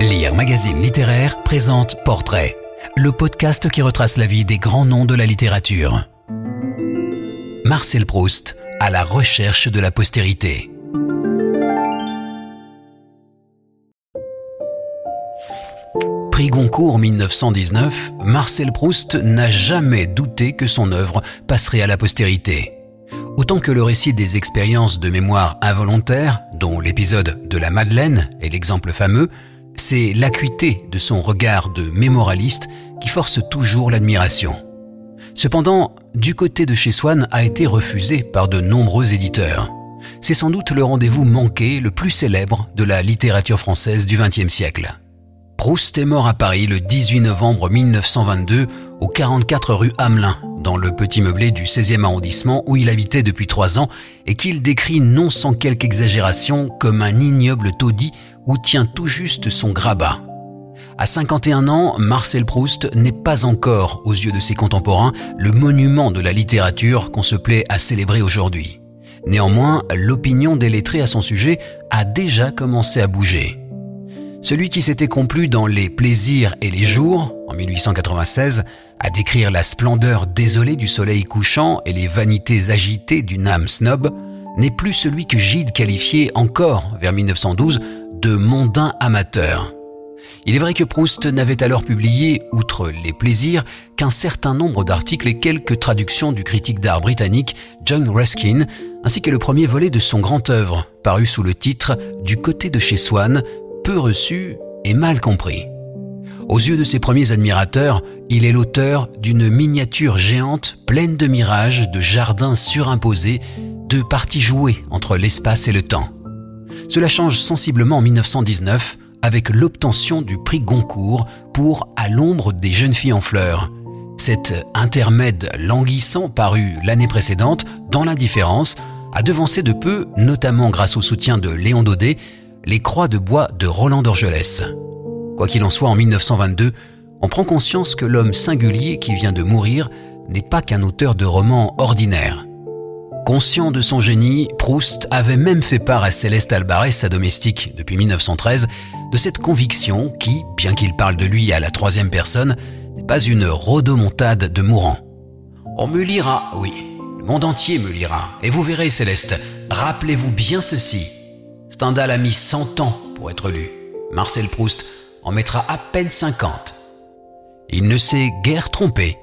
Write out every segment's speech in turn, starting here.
Lire Magazine Littéraire présente Portrait, le podcast qui retrace la vie des grands noms de la littérature. Marcel Proust, à la recherche de la postérité. Prix Goncourt 1919, Marcel Proust n'a jamais douté que son œuvre passerait à la postérité. Autant que le récit des expériences de mémoire involontaire, dont l'épisode de la Madeleine est l'exemple fameux, c'est l'acuité de son regard de mémoraliste qui force toujours l'admiration. Cependant, du côté de chez Swann a été refusé par de nombreux éditeurs. C'est sans doute le rendez-vous manqué le plus célèbre de la littérature française du XXe siècle. Proust est mort à Paris le 18 novembre 1922 au 44 rue Hamelin, dans le petit meublé du 16e arrondissement où il habitait depuis trois ans et qu'il décrit non sans quelque exagération comme un ignoble taudis où tient tout juste son grabat. À 51 ans, Marcel Proust n'est pas encore, aux yeux de ses contemporains, le monument de la littérature qu'on se plaît à célébrer aujourd'hui. Néanmoins, l'opinion des lettrés à son sujet a déjà commencé à bouger. Celui qui s'était complu dans Les plaisirs et les jours, en 1896, à décrire la splendeur désolée du soleil couchant et les vanités agitées d'une âme snob, n'est plus celui que Gide qualifiait encore, vers 1912, de mondain amateur. Il est vrai que Proust n'avait alors publié, outre les plaisirs, qu'un certain nombre d'articles et quelques traductions du critique d'art britannique John Ruskin, ainsi que le premier volet de son grand œuvre, paru sous le titre Du côté de chez Swann, peu reçu et mal compris. Aux yeux de ses premiers admirateurs, il est l'auteur d'une miniature géante pleine de mirages, de jardins surimposés, de parties jouées entre l'espace et le temps. Cela change sensiblement en 1919 avec l'obtention du prix Goncourt pour À l'ombre des jeunes filles en fleurs. Cet intermède languissant paru l'année précédente dans l'indifférence a devancé de peu, notamment grâce au soutien de Léon Daudet, les croix de bois de Roland d'Orgelès. Quoi qu'il en soit, en 1922, on prend conscience que l'homme singulier qui vient de mourir n'est pas qu'un auteur de romans ordinaires. Conscient de son génie, Proust avait même fait part à Céleste Albarès, sa domestique, depuis 1913, de cette conviction qui, bien qu'il parle de lui à la troisième personne, n'est pas une rodomontade de mourant. On me lira, oui, le monde entier me lira, et vous verrez, Céleste, rappelez-vous bien ceci. Stendhal a mis 100 ans pour être lu. Marcel Proust en mettra à peine 50. Il ne s'est guère trompé.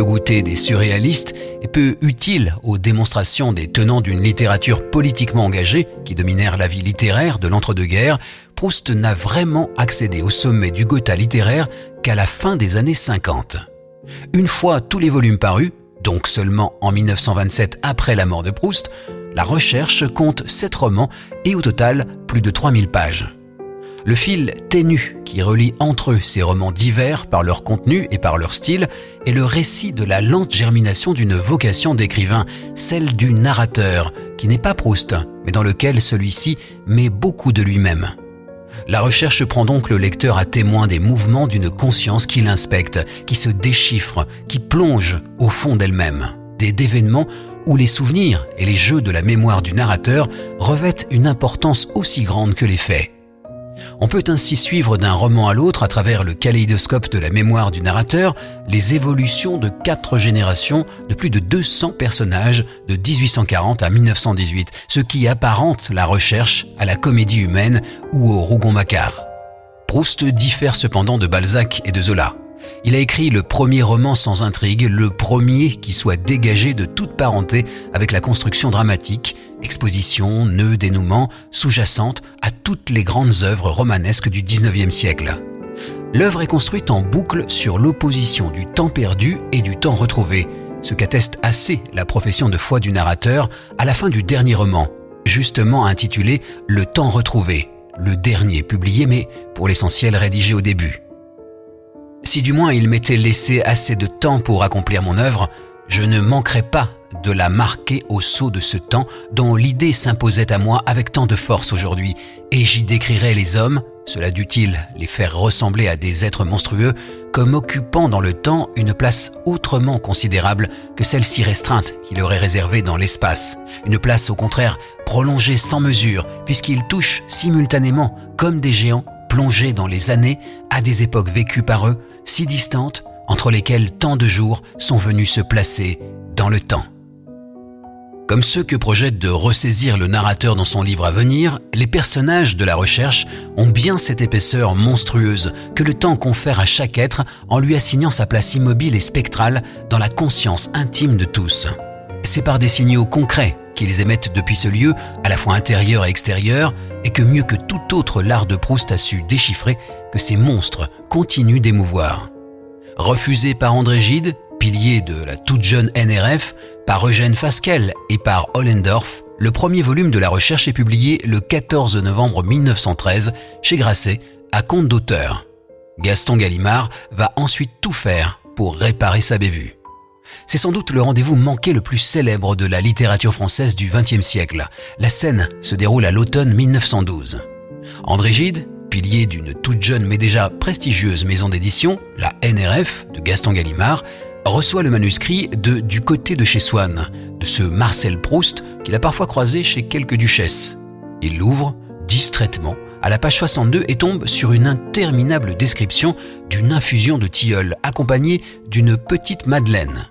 Peu goûté des surréalistes et peu utile aux démonstrations des tenants d'une littérature politiquement engagée qui dominèrent la vie littéraire de l'entre-deux-guerres, Proust n'a vraiment accédé au sommet du Gotha littéraire qu'à la fin des années 50. Une fois tous les volumes parus, donc seulement en 1927 après la mort de Proust, la recherche compte 7 romans et au total plus de 3000 pages. Le fil ténu qui relie entre eux ces romans divers par leur contenu et par leur style est le récit de la lente germination d'une vocation d'écrivain, celle du narrateur, qui n'est pas Proust, mais dans lequel celui-ci met beaucoup de lui-même. La recherche prend donc le lecteur à témoin des mouvements d'une conscience qui l'inspecte, qui se déchiffre, qui plonge au fond d'elle-même. Des d'événements où les souvenirs et les jeux de la mémoire du narrateur revêtent une importance aussi grande que les faits. On peut ainsi suivre d'un roman à l'autre à travers le kaléidoscope de la mémoire du narrateur les évolutions de quatre générations de plus de 200 personnages de 1840 à 1918, ce qui apparente la recherche à la comédie humaine ou au Rougon-Macquart. Proust diffère cependant de Balzac et de Zola. Il a écrit le premier roman sans intrigue, le premier qui soit dégagé de toute parenté avec la construction dramatique, exposition, nœud, dénouement, sous-jacente à toutes les grandes œuvres romanesques du XIXe siècle. L'œuvre est construite en boucle sur l'opposition du temps perdu et du temps retrouvé, ce qu'atteste assez la profession de foi du narrateur à la fin du dernier roman, justement intitulé Le temps retrouvé, le dernier publié mais pour l'essentiel rédigé au début. Si du moins il m'était laissé assez de temps pour accomplir mon œuvre, je ne manquerais pas de la marquer au sceau de ce temps dont l'idée s'imposait à moi avec tant de force aujourd'hui, et j'y décrirais les hommes, cela dut-il les faire ressembler à des êtres monstrueux, comme occupant dans le temps une place autrement considérable que celle si restreinte qu'il aurait réservée dans l'espace, une place au contraire prolongée sans mesure, puisqu'ils touchent simultanément, comme des géants, plongés dans les années, à des époques vécues par eux, si distantes, entre lesquelles tant de jours sont venus se placer dans le temps. Comme ceux que projette de ressaisir le narrateur dans son livre à venir, les personnages de la recherche ont bien cette épaisseur monstrueuse que le temps confère à chaque être en lui assignant sa place immobile et spectrale dans la conscience intime de tous. C'est par des signaux concrets qu'ils émettent depuis ce lieu, à la fois intérieur et extérieur, et que mieux que tout autre l'art de Proust a su déchiffrer que ces monstres continuent d'émouvoir. Refusés par André Gide, pilier de la toute jeune NRF, par Eugène Fasquelle et par Ollendorf, le premier volume de la recherche est publié le 14 novembre 1913 chez Grasset à compte d'auteur. Gaston Gallimard va ensuite tout faire pour réparer sa bévue. C'est sans doute le rendez-vous manqué le plus célèbre de la littérature française du XXe siècle. La scène se déroule à l'automne 1912. André Gide, pilier d'une toute jeune mais déjà prestigieuse maison d'édition, la NRF de Gaston Gallimard, reçoit le manuscrit de Du côté de chez Swann, de ce Marcel Proust qu'il a parfois croisé chez quelques duchesses. Il l'ouvre distraitement à la page 62 et tombe sur une interminable description d'une infusion de tilleul accompagnée d'une petite madeleine.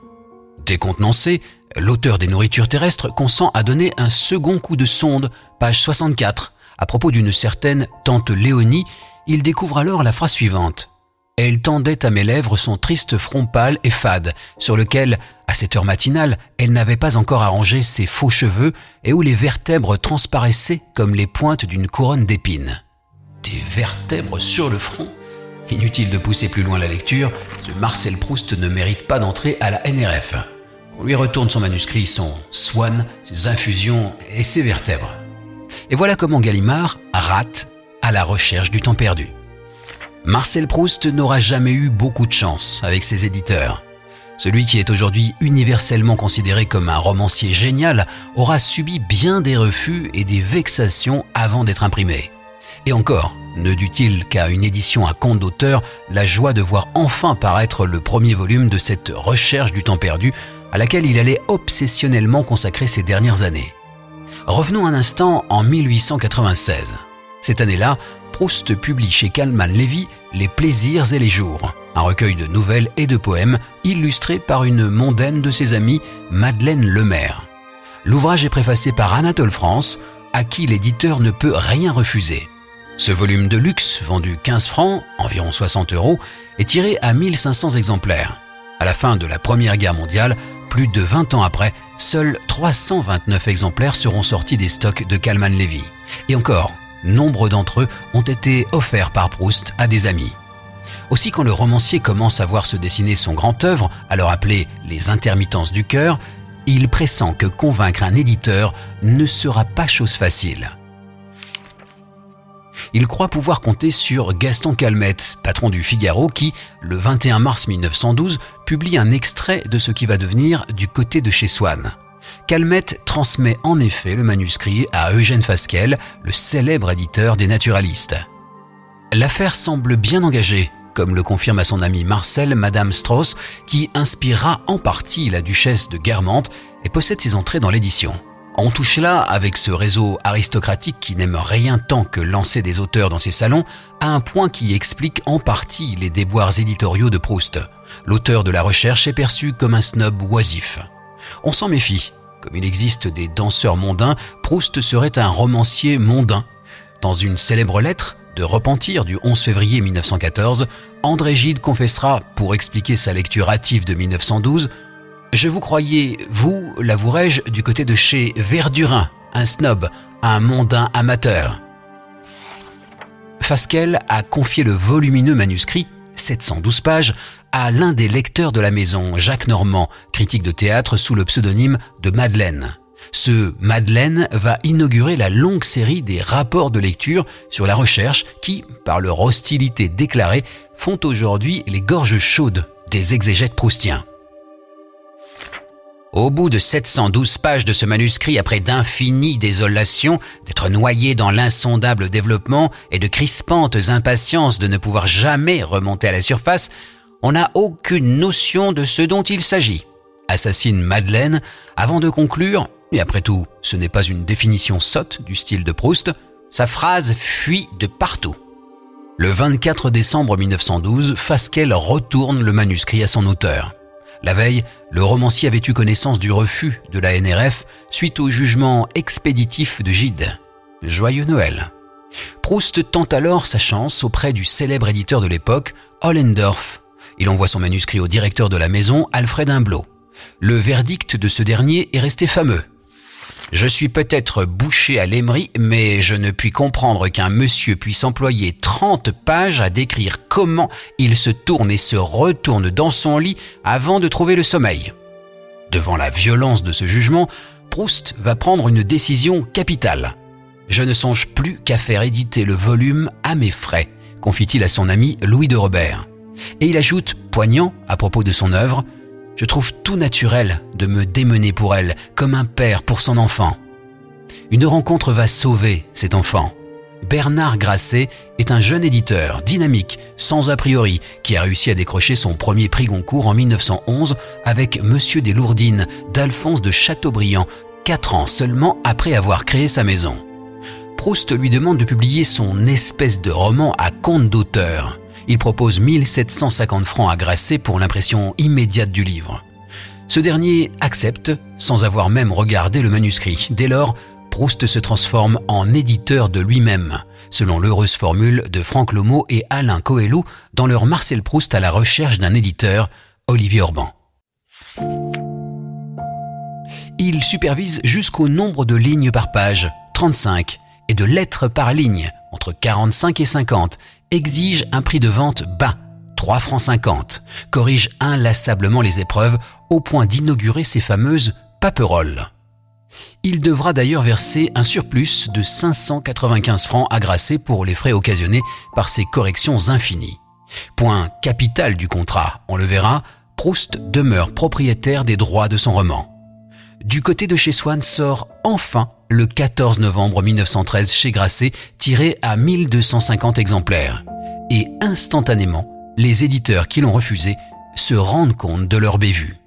Décontenancé, l'auteur des nourritures terrestres consent à donner un second coup de sonde, page 64. À propos d'une certaine tante Léonie, il découvre alors la phrase suivante elle tendait à mes lèvres son triste front pâle et fade, sur lequel, à cette heure matinale, elle n'avait pas encore arrangé ses faux cheveux et où les vertèbres transparaissaient comme les pointes d'une couronne d'épines. Des vertèbres sur le front? Inutile de pousser plus loin la lecture, ce Marcel Proust ne mérite pas d'entrer à la NRF. On lui retourne son manuscrit, son swan, ses infusions et ses vertèbres. Et voilà comment Gallimard rate à la recherche du temps perdu. Marcel Proust n'aura jamais eu beaucoup de chance avec ses éditeurs. Celui qui est aujourd'hui universellement considéré comme un romancier génial aura subi bien des refus et des vexations avant d'être imprimé. Et encore, ne dut-il qu'à une édition à compte d'auteur la joie de voir enfin paraître le premier volume de cette recherche du temps perdu à laquelle il allait obsessionnellement consacrer ses dernières années. Revenons un instant en 1896. Cette année-là, Proust publie chez Kalman Levy Les plaisirs et les jours, un recueil de nouvelles et de poèmes illustré par une mondaine de ses amis, Madeleine Lemaire. L'ouvrage est préfacé par Anatole France, à qui l'éditeur ne peut rien refuser. Ce volume de luxe, vendu 15 francs, environ 60 euros, est tiré à 1500 exemplaires. À la fin de la Première Guerre mondiale, plus de 20 ans après, seuls 329 exemplaires seront sortis des stocks de Kalman Levy. Et encore, nombre d'entre eux ont été offerts par Proust à des amis. Aussi quand le romancier commence à voir se dessiner son grand œuvre, alors appelé Les intermittences du cœur, il pressent que convaincre un éditeur ne sera pas chose facile. Il croit pouvoir compter sur Gaston Calmette, patron du Figaro, qui, le 21 mars 1912, publie un extrait de ce qui va devenir Du côté de chez Swann. Calmette transmet en effet le manuscrit à Eugène Fasquelle, le célèbre éditeur des naturalistes. L'affaire semble bien engagée, comme le confirme à son ami Marcel Madame Strauss, qui inspirera en partie la duchesse de Guermantes et possède ses entrées dans l'édition. On touche là, avec ce réseau aristocratique qui n'aime rien tant que lancer des auteurs dans ses salons, à un point qui explique en partie les déboires éditoriaux de Proust. L'auteur de la recherche est perçu comme un snob oisif. On s'en méfie, comme il existe des danseurs mondains, Proust serait un romancier mondain. Dans une célèbre lettre de repentir du 11 février 1914, André Gide confessera, pour expliquer sa lecture hâtive de 1912, Je vous croyais, vous, l'avouerai-je, du côté de chez Verdurin, un snob, un mondain amateur. Fasquelle a confié le volumineux manuscrit, 712 pages, à l'un des lecteurs de la maison, Jacques Normand, critique de théâtre sous le pseudonyme de Madeleine. Ce Madeleine va inaugurer la longue série des rapports de lecture sur la recherche qui, par leur hostilité déclarée, font aujourd'hui les gorges chaudes des exégètes proustiens. Au bout de 712 pages de ce manuscrit, après d'infinies désolations, d'être noyé dans l'insondable développement et de crispantes impatiences de ne pouvoir jamais remonter à la surface, on n'a aucune notion de ce dont il s'agit. Assassine Madeleine, avant de conclure, et après tout, ce n'est pas une définition sotte du style de Proust, sa phrase fuit de partout. Le 24 décembre 1912, Fasquelle retourne le manuscrit à son auteur. La veille, le romancier avait eu connaissance du refus de la NRF suite au jugement expéditif de Gide. Joyeux Noël. Proust tente alors sa chance auprès du célèbre éditeur de l'époque, Hollendorf. Il envoie son manuscrit au directeur de la maison, Alfred Imblot. Le verdict de ce dernier est resté fameux. Je suis peut-être bouché à l'émery, mais je ne puis comprendre qu'un monsieur puisse employer 30 pages à décrire comment il se tourne et se retourne dans son lit avant de trouver le sommeil. Devant la violence de ce jugement, Proust va prendre une décision capitale. Je ne songe plus qu'à faire éditer le volume à mes frais, confie-t-il à son ami Louis de Robert. Et il ajoute, poignant à propos de son œuvre, je trouve tout naturel de me démener pour elle, comme un père pour son enfant. Une rencontre va sauver cet enfant. Bernard Grasset est un jeune éditeur, dynamique, sans a priori, qui a réussi à décrocher son premier prix Goncourt en 1911 avec Monsieur des Lourdines d'Alphonse de Chateaubriand, quatre ans seulement après avoir créé sa maison. Proust lui demande de publier son espèce de roman à compte d'auteur. Il propose 1750 francs à Grasset pour l'impression immédiate du livre. Ce dernier accepte sans avoir même regardé le manuscrit. Dès lors, Proust se transforme en éditeur de lui-même, selon l'heureuse formule de Franck Lomo et Alain Coelho dans leur Marcel Proust à la recherche d'un éditeur, Olivier Orban. Il supervise jusqu'au nombre de lignes par page, 35, et de lettres par ligne, entre 45 et 50, exige un prix de vente bas, 3 francs 50, corrige inlassablement les épreuves au point d'inaugurer ces fameuses paperolles. Il devra d'ailleurs verser un surplus de 595 francs à pour les frais occasionnés par ces corrections infinies. Point capital du contrat, on le verra, Proust demeure propriétaire des droits de son roman. Du côté de chez Swann sort enfin le 14 novembre 1913 chez Grasset, tiré à 1250 exemplaires. Et instantanément, les éditeurs qui l'ont refusé se rendent compte de leur bévue.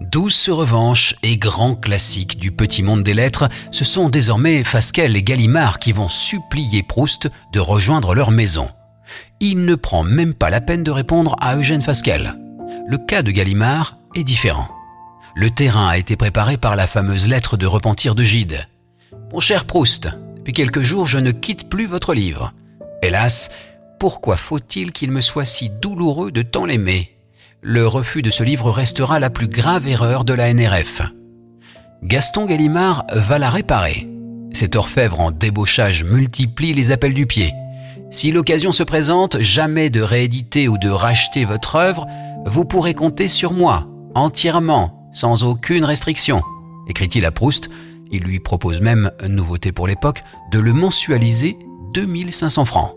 Douce revanche et grand classique du petit monde des lettres, ce sont désormais Fasquelle et Gallimard qui vont supplier Proust de rejoindre leur maison. Il ne prend même pas la peine de répondre à Eugène Fasquelle. Le cas de Gallimard est différent. Le terrain a été préparé par la fameuse lettre de repentir de Gide. Mon cher Proust, depuis quelques jours je ne quitte plus votre livre. Hélas, pourquoi faut-il qu'il me soit si douloureux de tant l'aimer? Le refus de ce livre restera la plus grave erreur de la NRF. Gaston Gallimard va la réparer. Cet orfèvre en débauchage multiplie les appels du pied. Si l'occasion se présente, jamais de rééditer ou de racheter votre œuvre, vous pourrez compter sur moi, entièrement, sans aucune restriction, écrit-il à Proust. Il lui propose même, nouveauté pour l'époque, de le mensualiser 2500 francs.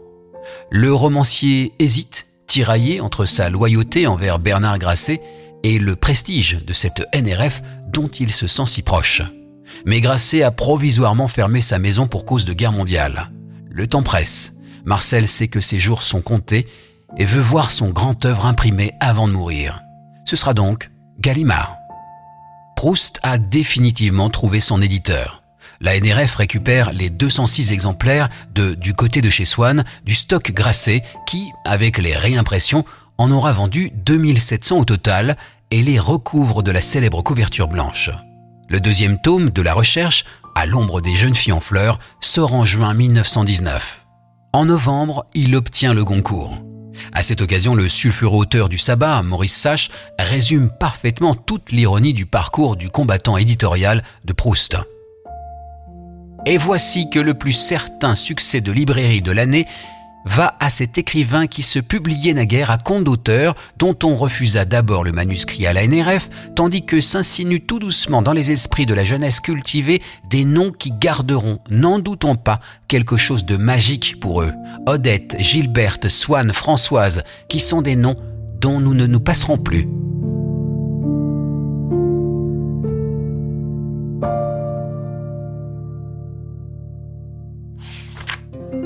Le romancier hésite, tiraillé entre sa loyauté envers Bernard Grasset et le prestige de cette NRF dont il se sent si proche. Mais Grasset a provisoirement fermé sa maison pour cause de guerre mondiale. Le temps presse. Marcel sait que ses jours sont comptés et veut voir son grand œuvre imprimé avant de mourir. Ce sera donc Gallimard. Proust a définitivement trouvé son éditeur. La NRF récupère les 206 exemplaires de Du côté de chez Swann du stock Grasset qui, avec les réimpressions, en aura vendu 2700 au total et les recouvre de la célèbre couverture blanche. Le deuxième tome de la recherche, À l'ombre des jeunes filles en fleurs, sort en juin 1919. En novembre, il obtient le Goncourt. À cette occasion, le sulfureux auteur du sabbat, Maurice Sache, résume parfaitement toute l'ironie du parcours du combattant éditorial de Proust. Et voici que le plus certain succès de librairie de l'année va à cet écrivain qui se publiait naguère à compte d'auteur, dont on refusa d'abord le manuscrit à la NRF, tandis que s'insinuent tout doucement dans les esprits de la jeunesse cultivée des noms qui garderont, n'en doutons pas, quelque chose de magique pour eux. Odette, Gilberte, Swann, Françoise, qui sont des noms dont nous ne nous passerons plus.